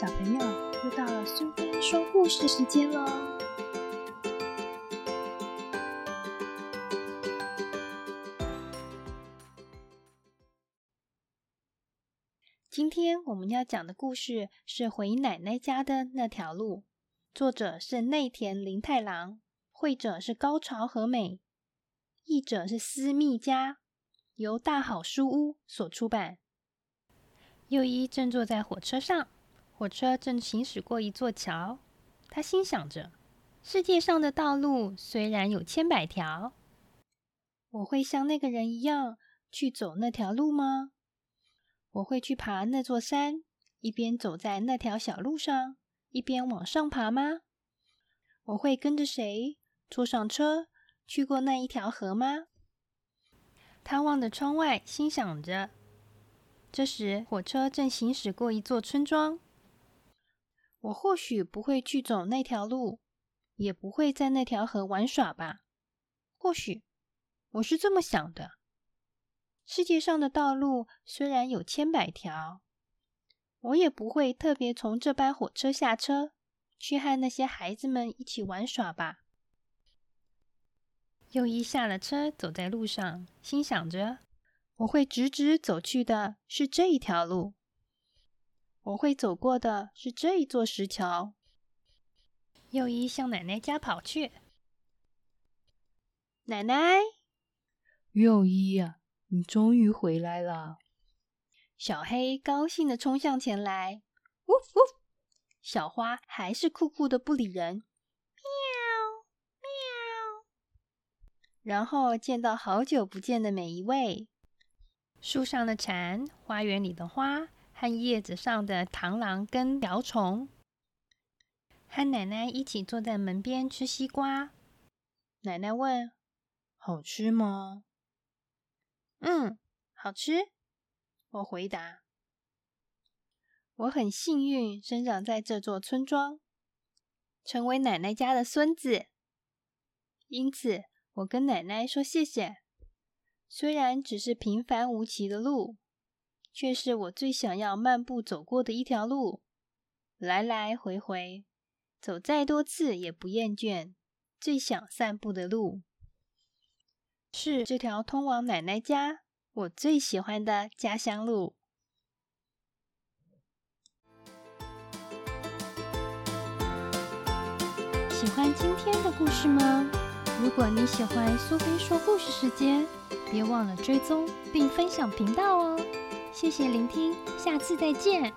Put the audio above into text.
小朋友，又到了苏菲说故事时间喽！今天我们要讲的故事是回奶奶家的那条路，作者是内田林太郎，绘者是高潮和美，译者是私密家，由大好书屋所出版。右一正坐在火车上。火车正行驶过一座桥，他心想着：世界上的道路虽然有千百条，我会像那个人一样去走那条路吗？我会去爬那座山，一边走在那条小路上，一边往上爬吗？我会跟着谁坐上车去过那一条河吗？他望着窗外，心想着。这时，火车正行驶过一座村庄。我或许不会去走那条路，也不会在那条河玩耍吧。或许我是这么想的：世界上的道路虽然有千百条，我也不会特别从这班火车下车，去和那些孩子们一起玩耍吧。又一下了车，走在路上，心想着：我会直直走去的是这一条路。我会走过的是这一座石桥。右一向奶奶家跑去。奶奶，右一呀，你终于回来了！小黑高兴的冲向前来。呜呜，小花还是酷酷的不理人。喵喵。然后见到好久不见的每一位。树上的蝉，花园里的花。和叶子上的螳螂跟瓢虫，和奶奶一起坐在门边吃西瓜。奶奶问：“好吃吗？”“嗯，好吃。”我回答。我很幸运生长在这座村庄，成为奶奶家的孙子，因此我跟奶奶说谢谢。虽然只是平凡无奇的路。却是我最想要漫步走过的一条路，来来回回，走再多次也不厌倦。最想散步的路，是这条通往奶奶家我最喜欢的家乡路。喜欢今天的故事吗？如果你喜欢苏菲说故事时间，别忘了追踪并分享频道哦。谢谢聆听，下次再见。